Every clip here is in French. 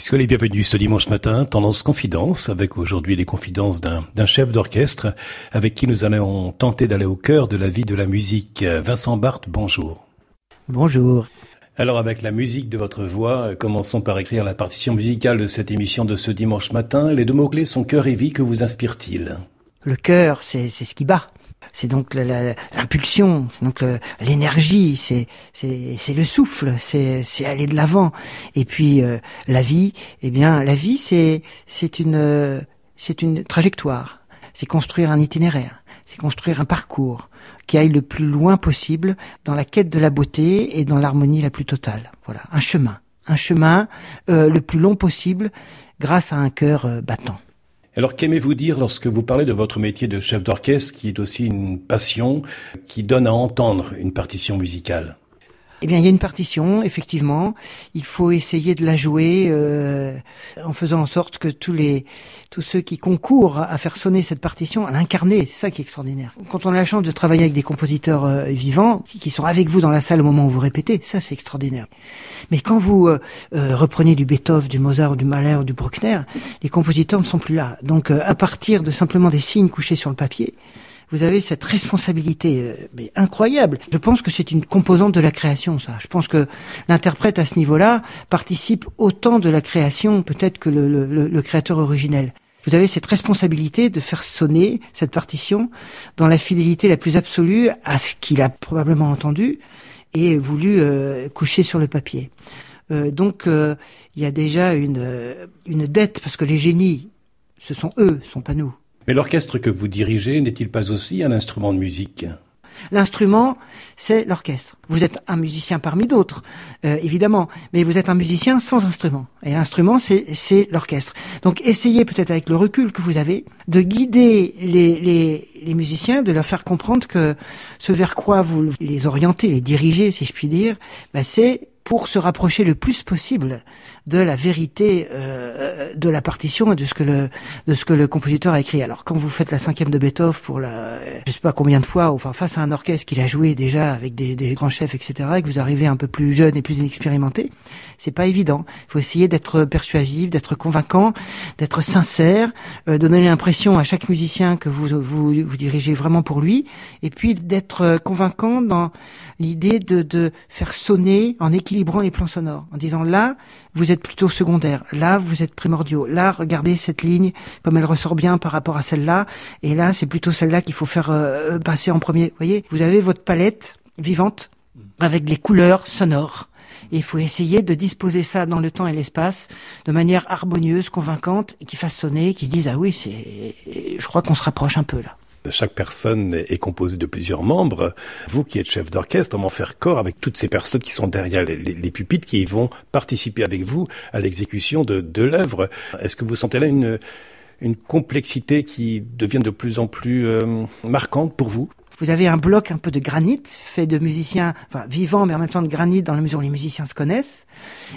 Soyez les bienvenus ce dimanche matin, Tendance Confidence, avec aujourd'hui les confidences d'un chef d'orchestre avec qui nous allons tenter d'aller au cœur de la vie de la musique. Vincent Barthes, bonjour. Bonjour. Alors avec la musique de votre voix, commençons par écrire la partition musicale de cette émission de ce dimanche matin. Les deux mots-clés sont cœur et vie, que vous inspire-t-il? Le cœur, c'est ce qui bat c'est donc l'impulsion, c'est donc l'énergie, c'est le souffle, c'est aller de l'avant. Et puis euh, la vie, eh bien la vie c'est une c'est une trajectoire, c'est construire un itinéraire, c'est construire un parcours qui aille le plus loin possible dans la quête de la beauté et dans l'harmonie la plus totale. Voilà, un chemin, un chemin euh, le plus long possible grâce à un cœur euh, battant. Alors qu'aimez-vous dire lorsque vous parlez de votre métier de chef d'orchestre, qui est aussi une passion, qui donne à entendre une partition musicale? Eh bien, il y a une partition, effectivement. Il faut essayer de la jouer euh, en faisant en sorte que tous les tous ceux qui concourent à faire sonner cette partition, à l'incarner, c'est ça qui est extraordinaire. Quand on a la chance de travailler avec des compositeurs euh, vivants qui sont avec vous dans la salle au moment où vous répétez, ça c'est extraordinaire. Mais quand vous euh, reprenez du Beethoven, du Mozart, du Mahler ou du Bruckner, les compositeurs ne sont plus là. Donc, à partir de simplement des signes couchés sur le papier, vous avez cette responsabilité euh, mais incroyable. Je pense que c'est une composante de la création, ça. Je pense que l'interprète à ce niveau-là participe autant de la création peut-être que le, le, le créateur originel. Vous avez cette responsabilité de faire sonner cette partition dans la fidélité la plus absolue à ce qu'il a probablement entendu et voulu euh, coucher sur le papier. Euh, donc euh, il y a déjà une, une dette parce que les génies, ce sont eux, ce sont pas nous. Mais l'orchestre que vous dirigez n'est-il pas aussi un instrument de musique? L'instrument, c'est l'orchestre. Vous êtes un musicien parmi d'autres, euh, évidemment, mais vous êtes un musicien sans instrument. Et l'instrument, c'est l'orchestre. Donc essayez peut-être avec le recul que vous avez de guider les, musiciens, de leur faire comprendre que ce vers quoi vous les orientez, les dirigez, si je puis dire, ben c'est pour se rapprocher le plus possible de la vérité euh, de la partition et de ce que le de ce que le compositeur a écrit. Alors quand vous faites la cinquième de Beethoven pour la je sais pas combien de fois, enfin face à un orchestre qu'il a joué déjà avec des, des, grands chefs etc. et que vous arrivez un peu plus jeune et plus inexpérimenté, c'est pas évident. Il faut essayer d'être persuasif, d'être convaincant, d'être sincère, euh, de donner l'impression à chaque musicien que vous, vous vous dirigez vraiment pour lui, et puis d'être convaincant dans l'idée de, de faire sonner en équilibrant les plans sonores, en disant là vous êtes plutôt secondaire, là vous êtes primordiaux, là regardez cette ligne comme elle ressort bien par rapport à celle-là, et là c'est plutôt celle-là qu'il faut faire euh, passer en premier. Vous voyez, vous avez votre palette vivante avec les couleurs sonores. Et il faut essayer de disposer ça dans le temps et l'espace de manière harmonieuse, convaincante, qui fasse sonner, qui se dise ah oui, c'est, je crois qu'on se rapproche un peu là. Chaque personne est composée de plusieurs membres. Vous qui êtes chef d'orchestre, comment faire corps avec toutes ces personnes qui sont derrière les, les, pupitres, qui vont participer avec vous à l'exécution de, l'œuvre Est-ce que vous sentez là une, une complexité qui devient de plus en plus euh, marquante pour vous? Vous avez un bloc un peu de granit fait de musiciens, enfin vivants, mais en même temps de granit dans la mesure où les musiciens se connaissent.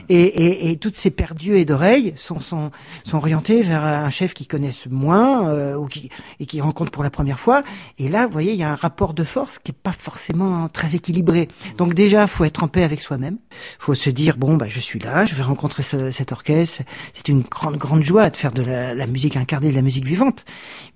Et, et, et toutes ces paires d'yeux et d'oreilles sont, sont, sont orientées vers un chef qui connaissent moins euh, ou qui, et qui rencontre pour la première fois. Et là, vous voyez, il y a un rapport de force qui est pas forcément très équilibré. Donc déjà, faut être en paix avec soi-même. faut se dire bon, bah je suis là, je vais rencontrer ce, cet orchestre. C'est une grande grande joie de faire de la, la musique incarnée, de la musique vivante.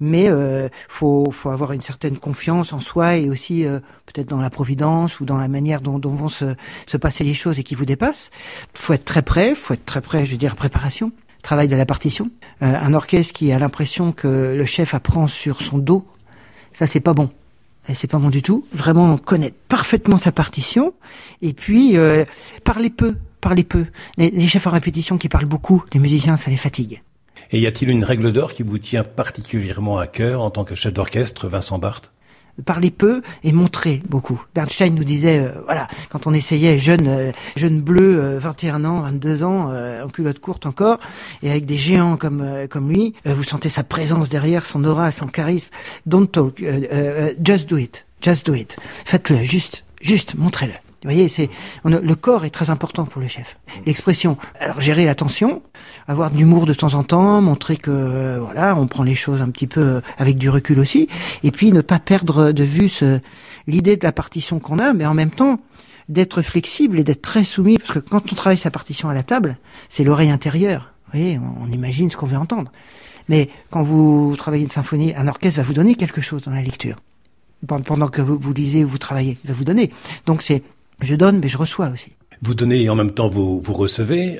Mais euh, faut faut avoir une certaine confiance en soi et aussi euh, peut-être dans la providence ou dans la manière dont, vont se, se, passer les choses et qui vous dépassent. Faut être très prêt, faut être très prêt, je veux dire préparation, travail de la partition. Euh, un orchestre qui a l'impression que le chef apprend sur son dos, ça c'est pas bon. C'est pas bon du tout. Vraiment connaître parfaitement sa partition et puis euh, parler peu, parler peu. Les, les chefs en répétition qui parlent beaucoup, les musiciens, ça les fatigue. Et y a-t-il une règle d'or qui vous tient particulièrement à cœur en tant que chef d'orchestre, Vincent Barthes? Parler peu et montrer beaucoup. Bernstein nous disait, euh, voilà, quand on essayait jeune, euh, jeune bleu, 21 euh, ans, 22 ans, en culotte courte encore, et avec des géants comme comme lui, vous sentez sa présence derrière, son aura, son charisme. Don't talk, just do it, just do it. Faites-le, juste, juste, montrez-le. Vous voyez, c'est le corps est très important pour le chef. L'expression. Alors gérer l'attention, avoir de l'humour de temps en temps, montrer que euh, voilà, on prend les choses un petit peu euh, avec du recul aussi, et puis ne pas perdre de vue l'idée de la partition qu'on a, mais en même temps d'être flexible et d'être très soumis, parce que quand on travaille sa partition à la table, c'est l'oreille intérieure Vous voyez, on, imagine ce qu'on veut entendre. Mais quand vous travaillez une symphonie, un orchestre va vous donner quelque chose dans la lecture. Pendant que vous, lisez ou vous travaillez, il va vous donner. Donc c'est, je donne, mais je reçois aussi. Vous donnez et en même temps vous, vous recevez.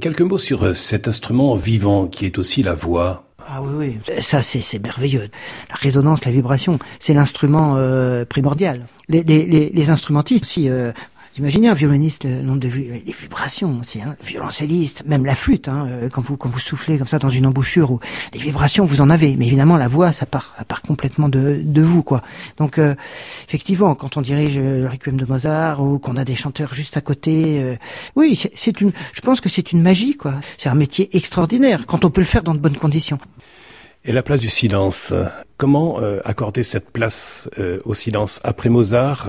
Quelques mots sur euh, cet instrument vivant qui est aussi la voix. Ah oui, oui, ça c'est merveilleux. La résonance, la vibration, c'est l'instrument euh, primordial. Les, les, les, instrumentistes aussi euh, imaginez un violoniste, le nombre de les vibrations, c'est un violoncelliste, même la flûte, hein, euh, quand vous vous soufflez comme ça dans une embouchure, ou les vibrations vous en avez, mais évidemment la voix ça part, ça part complètement de, vous quoi. Donc euh, effectivement, quand on dirige le requiem de Mozart ou qu'on a des chanteurs juste à côté, euh, oui, c'est une, je pense que c'est une magie quoi. C'est un métier extraordinaire quand on peut le faire dans de bonnes conditions. Et la place du silence, comment accorder cette place au silence après Mozart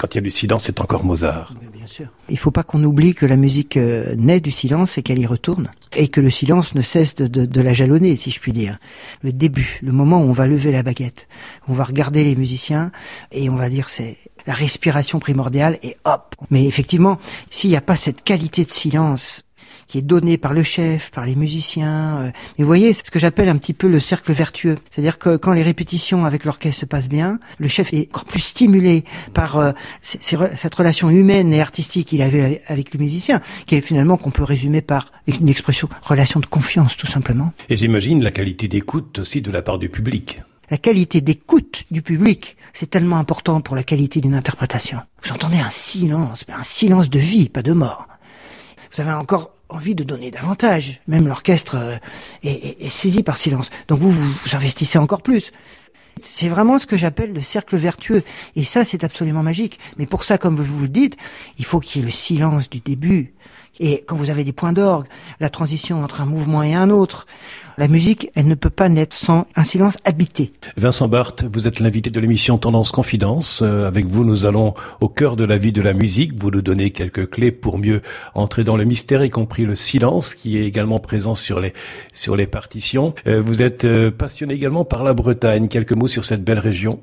quand il y a du silence, c'est encore Mozart. Bien sûr. Il ne faut pas qu'on oublie que la musique euh, naît du silence et qu'elle y retourne. Et que le silence ne cesse de, la jalonner, si je puis dire. Le début, le moment où on va lever la baguette, on va regarder les musiciens et on va dire c'est la respiration primordiale et hop. Mais effectivement, s'il n'y a pas cette qualité de silence qui est donné par le chef, par les musiciens. Euh, mais vous voyez, c'est ce que j'appelle un petit peu le cercle vertueux. C'est-à-dire que quand les répétitions avec l'orchestre se passent bien, le chef est encore plus stimulé par euh, cette relation humaine et artistique qu'il avait avec le musicien, qui est finalement qu'on peut résumer par une expression relation de confiance tout simplement. Et j'imagine la qualité d'écoute aussi de la part du public. La qualité d'écoute du public, c'est tellement important pour la qualité d'une interprétation. Vous entendez un silence, un silence de vie, pas de mort. Vous avez encore envie de donner davantage. Même l'orchestre euh, est, saisi par silence. Donc vous, vous investissez encore plus. C'est vraiment ce que j'appelle le cercle vertueux. Et ça, c'est absolument magique. Mais pour ça, comme vous le dites, il faut qu'il y ait le silence du début. Et quand vous avez des points d'orgue, la transition entre un mouvement et un autre, la musique, elle ne peut pas naître sans un silence habité. Vincent Barthes, vous êtes l'invité de l'émission Tendance Confidence. Euh, avec vous, nous allons au cœur de la vie de la musique. Vous nous donnez quelques clés pour mieux entrer dans le mystère, y compris le silence qui est également présent sur les, sur les partitions. Euh, vous êtes euh, passionné également par la Bretagne. Quelques mots sur cette belle région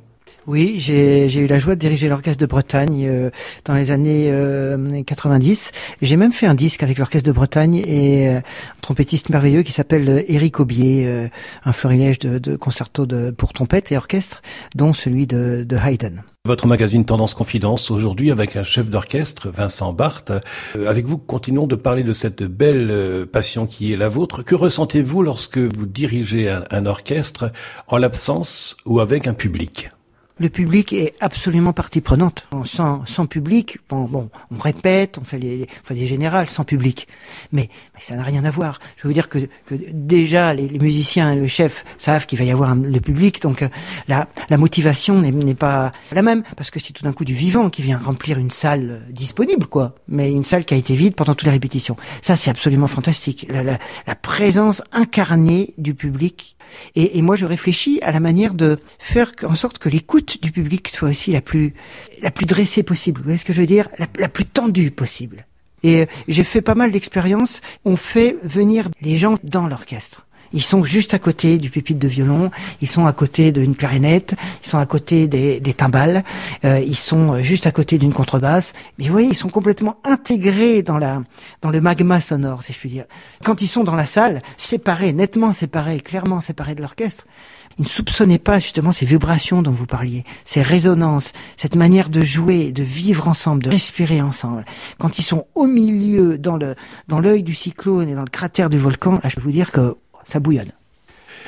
oui, j'ai eu la joie de diriger l'orchestre de Bretagne euh, dans les années 90. Euh, j'ai même fait un disque avec l'orchestre de Bretagne et euh, un trompettiste merveilleux qui s'appelle Éric Aubier, un florilège de, de pour trompette et orchestre, dont celui de, de Haydn. Votre magazine Tendance Confidence aujourd'hui avec un chef d'orchestre, Vincent Barthes. avec vous, continuons de parler de cette belle passion qui est la vôtre. Que ressentez-vous lorsque vous dirigez un orchestre en l'absence ou avec un public? Le public est absolument partie prenante. Sans, sans public, bon, bon, on répète, on fait, les, des générales sans public, mais, ça n'a rien à voir. Je veux dire que, que déjà les, musiciens et le chef savent qu'il va y avoir le public, donc euh, la, la motivation n'est pas la même, parce que c'est tout d'un coup du vivant qui vient remplir une salle euh, disponible, quoi, mais une salle qui a été vide pendant toutes les répétitions. Ça, c'est absolument fantastique. La, la, la présence incarnée du public et, moi, je réfléchis à la manière de faire en sorte que l'écoute du public soit aussi la plus, la plus dressée possible. Vous voyez ce que je veux dire? La, la plus tendue possible. Et euh, j'ai fait pas mal d'expériences. On fait venir les gens dans l'orchestre. Ils sont juste à côté du pupitre de violon, ils sont à côté d'une clarinette, ils sont à côté des, des timbales, euh, ils sont juste à côté d'une contrebasse. Mais vous voyez, ils sont complètement intégrés dans la dans le magma sonore, si je puis dire. Quand ils sont dans la salle, séparés, nettement séparés, clairement séparés de l'orchestre, ils ne soupçonnaient pas justement ces vibrations dont vous parliez, ces résonances, cette manière de jouer, de vivre ensemble, de respirer ensemble. Quand ils sont au milieu, dans le dans l'œil du cyclone et dans le cratère du volcan, je peux vous dire que ça bouillonne.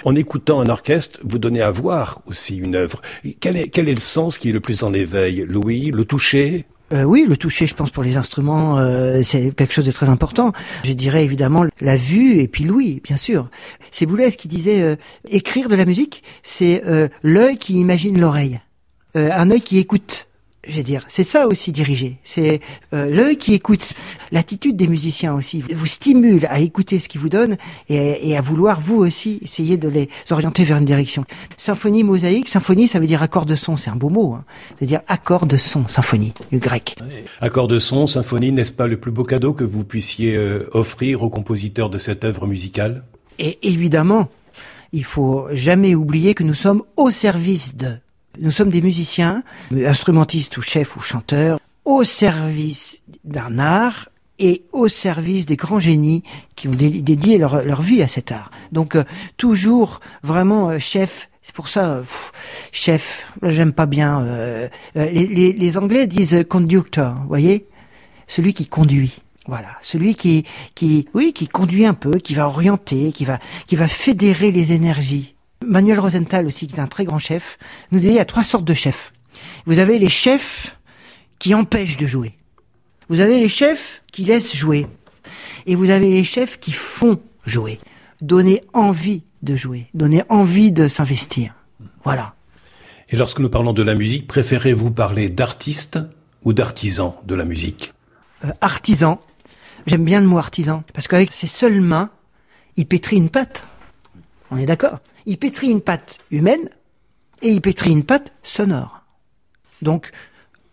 En écoutant un orchestre, vous donnez à voir aussi une œuvre. Quel est, quel est le sens qui est le plus en éveil? Louis, le toucher? Euh, oui, le toucher, je pense, pour les instruments, euh, c'est quelque chose de très important. Je dirais évidemment la vue et puis l'ouïe, bien sûr. C'est Boulez qui disait euh, écrire de la musique, c'est l'œil qui imagine l'oreille, un œil qui écoute je vais dire, c'est ça aussi diriger. C'est euh, l'œil qui écoute. L'attitude des musiciens aussi vous stimule à écouter ce qu'ils vous donnent et, à vouloir vous aussi essayer de les orienter vers une direction. Symphonie mosaïque, symphonie, ça veut dire accord de son. C'est un beau mot. Hein. C'est-à-dire accord de son, symphonie, le grec. Accord de son, symphonie, n'est-ce pas le plus beau cadeau que vous puissiez euh, offrir aux compositeurs de cette œuvre musicale? Et évidemment, il faut jamais oublier que nous sommes au service de nous sommes des musiciens, instrumentistes ou chefs ou chanteurs, au service d'un art et au service des grands génies qui ont dédié leur, vie à cet art. Donc euh, toujours vraiment euh, chef. C'est pour ça, chef. J'aime pas bien. Euh, les, Anglais disent conductor, voyez, celui qui conduit. Voilà, celui qui, qui, oui, qui conduit un peu, qui va orienter, qui va, qui va fédérer les énergies. Manuel Rosenthal aussi, qui est un très grand chef, nous dit il y a trois sortes de chefs. Vous avez les chefs qui empêchent de jouer. Vous avez les chefs qui laissent jouer. Et vous avez les chefs qui font jouer. Donner envie de jouer. Donner envie de s'investir. Voilà. Et lorsque nous parlons de la musique, préférez-vous parler d'artiste ou d'artisan de la musique? Euh, Artisan. J'aime bien le mot artisan. Parce qu'avec ses seules mains, il pétrit une pâte. On est d'accord? Il pétrit une pâte humaine et il pétrit une pâte sonore. Donc,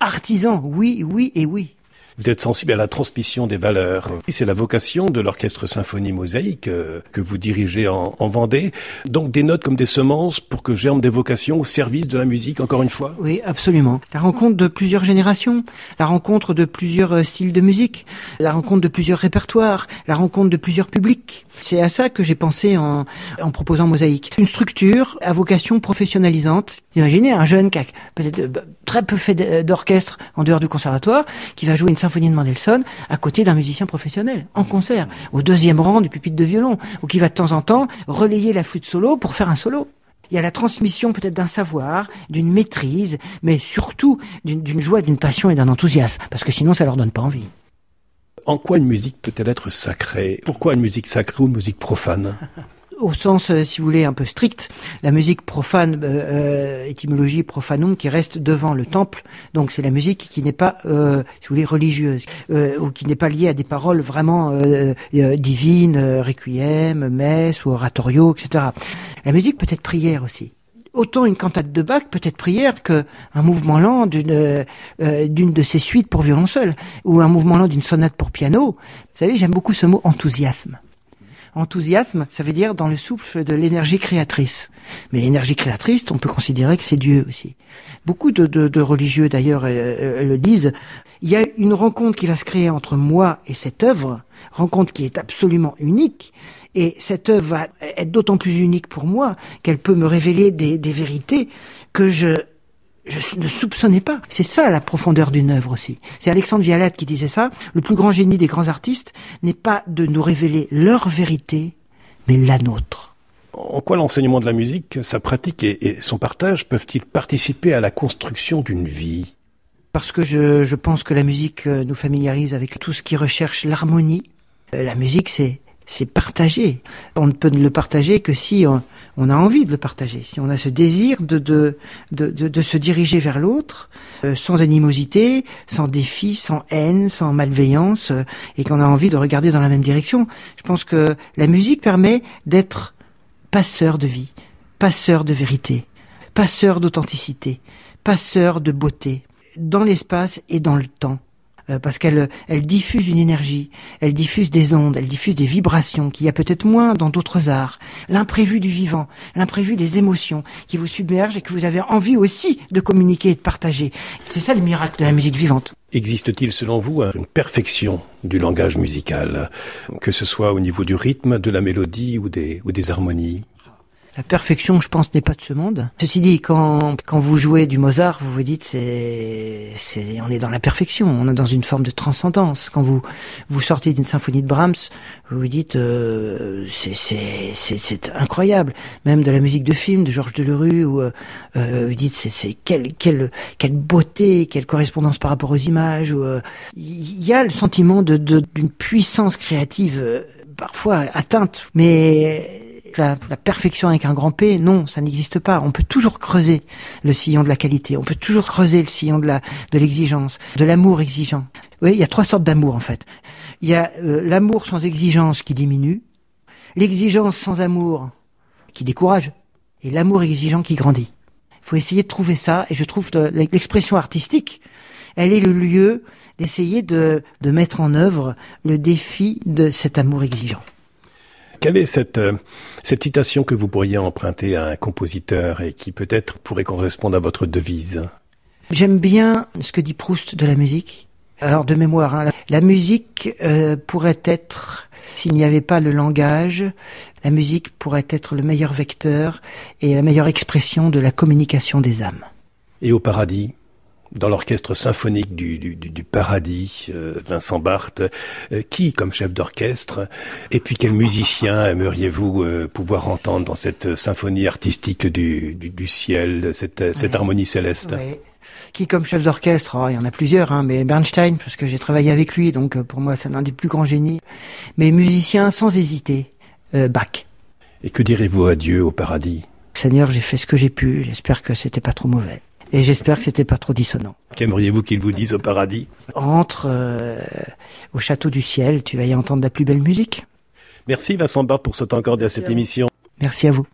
artisan, oui, oui et oui. Vous êtes sensible à la transmission des valeurs. C'est la vocation de l'orchestre symphonie mosaïque euh, que vous dirigez en, Vendée. Donc des notes comme des semences pour que germent des vocations au service de la musique, encore une fois? Oui, absolument. La rencontre de plusieurs générations, la rencontre de plusieurs euh, styles de musique, la rencontre de plusieurs répertoires, la rencontre de plusieurs publics. C'est à ça que j'ai pensé en, en proposant Mosaïque. Une structure à vocation professionnalisante. Imaginez un jeune qui a peut-être euh, très peu fait d'orchestre en dehors du conservatoire, qui va jouer une symphonie de Mendelssohn à côté d'un musicien professionnel, en concert, au deuxième rang du pupitre de violon, ou qui va de temps en temps relayer la flûte solo pour faire un solo. Il y a la transmission peut-être d'un savoir, d'une maîtrise, mais surtout d'une joie, d'une passion et d'un enthousiasme, parce que sinon ça leur donne pas envie. En quoi une musique peut-elle être sacrée? Pourquoi une musique sacrée ou une musique profane? au sens, euh, si vous voulez, un peu strict, la musique profane, euh, euh, étymologie profanum, qui reste devant le temple. Donc c'est la musique qui n'est pas, si vous voulez, religieuse, ou qui n'est pas liée à des paroles vraiment divines, requiem, messe ou oratorio, etc. La musique peut être prière aussi autant une cantate de Bach peut être prière qu'un mouvement lent d'une d'une de ses suites pour violon seul ou un mouvement lent d'une sonate pour piano. Vous savez, j'aime beaucoup ce mot enthousiasme. Enthousiasme, ça veut dire dans le souffle de l'énergie créatrice. Mais l'énergie créatrice, on peut considérer que c'est Dieu aussi. Beaucoup de, religieux d'ailleurs euh, euh, le disent. Il y a une rencontre qui va se créer entre moi et cette œuvre, rencontre qui est absolument unique. Et cette œuvre va être d'autant plus unique pour moi qu'elle peut me révéler des, des vérités que je je ne soupçonnais pas. C'est ça la profondeur d'une œuvre aussi. C'est Alexandre Vialat qui disait ça. Le plus grand génie des grands artistes n'est pas de nous révéler leur vérité, mais la nôtre. En quoi l'enseignement de la musique, sa pratique et, son partage peuvent-ils participer à la construction d'une vie? Parce que je, je pense que la musique euh, nous familiarise avec tout ce qui recherche l'harmonie. Euh, la musique, c'est c'est partagé. On ne peut le partager que si on, on, a envie de le partager, si on a ce désir de, de, de, de, se diriger vers l'autre, euh, sans animosité, sans défi, sans haine, sans malveillance, euh, et qu'on a envie de regarder dans la même direction. Je pense que la musique permet d'être passeur de vie, passeur de vérité, passeur d'authenticité, passeur de beauté, dans l'espace et dans le temps. Euh, parce qu'elle elle diffuse une énergie, elle diffuse des ondes, elle diffuse des vibrations qu'il y a peut-être moins dans d'autres arts. L'imprévu du vivant, l'imprévu des émotions qui vous submergent et que vous avez envie aussi de communiquer et de partager. C'est ça le miracle de la musique vivante. Existe-t-il selon vous une perfection du langage musical, que ce soit au niveau du rythme, de la mélodie ou des, ou des harmonies? La perfection, je pense, n'est pas de ce monde. Ceci dit, quand, quand vous jouez du Mozart, vous vous dites, c'est, c'est, on est dans la perfection, on est dans une forme de transcendance. Quand vous, vous sortez d'une symphonie de Brahms, vous vous dites, euh, c'est, c'est, c'est, c'est incroyable. Même de la musique de film de Georges Delerue, où euh, euh vous dites, c'est, c'est quelle, quelle, quelle beauté, quelle correspondance par rapport aux images. Il euh, y a le sentiment de, de, d'une puissance créative euh, parfois atteinte, mais la, perfection avec un grand P, non, ça n'existe pas. On peut toujours creuser le sillon de la qualité, on peut toujours creuser le sillon de la de l'exigence, de l'amour exigeant. Oui, il y a trois sortes d'amour en fait. Il y a euh, l'amour sans exigence qui diminue, l'exigence sans amour qui décourage, et l'amour exigeant qui grandit. Il faut essayer de trouver ça, et je trouve l'expression artistique, elle est le lieu d'essayer de, de mettre en œuvre le défi de cet amour exigeant. Quelle est cette, euh, cette citation que vous pourriez emprunter à un compositeur et qui peut-être pourrait correspondre à votre devise? J'aime bien ce que dit Proust de la musique. Alors de mémoire, hein, la musique euh, pourrait être, s'il n'y avait pas le langage, la musique pourrait être le meilleur vecteur et la meilleure expression de la communication des âmes. Et au paradis? Dans l'orchestre symphonique du, du, du paradis, euh, Vincent Barthes, euh, qui comme chef d'orchestre, et puis quel musicien aimeriez-vous euh, pouvoir entendre dans cette symphonie artistique du, du ciel, cette, cette harmonie céleste? Qui comme chef d'orchestre, oh, il y en a plusieurs, hein, mais Bernstein, parce que j'ai travaillé avec lui, donc pour moi c'est un des plus grands génies. Mais musicien sans hésiter, Bach. Et que direz-vous à Dieu au paradis? Seigneur, j'ai fait ce que j'ai pu, j'espère que c'était pas trop mauvais. Et j'espère que c'était pas trop dissonant. Qu'aimeriez-vous qu'il vous dise au paradis? Entre euh, au château du ciel, tu vas y entendre la plus belle musique. Merci Vincent Barthes pour ce temps accordé à cette émission. Merci à vous.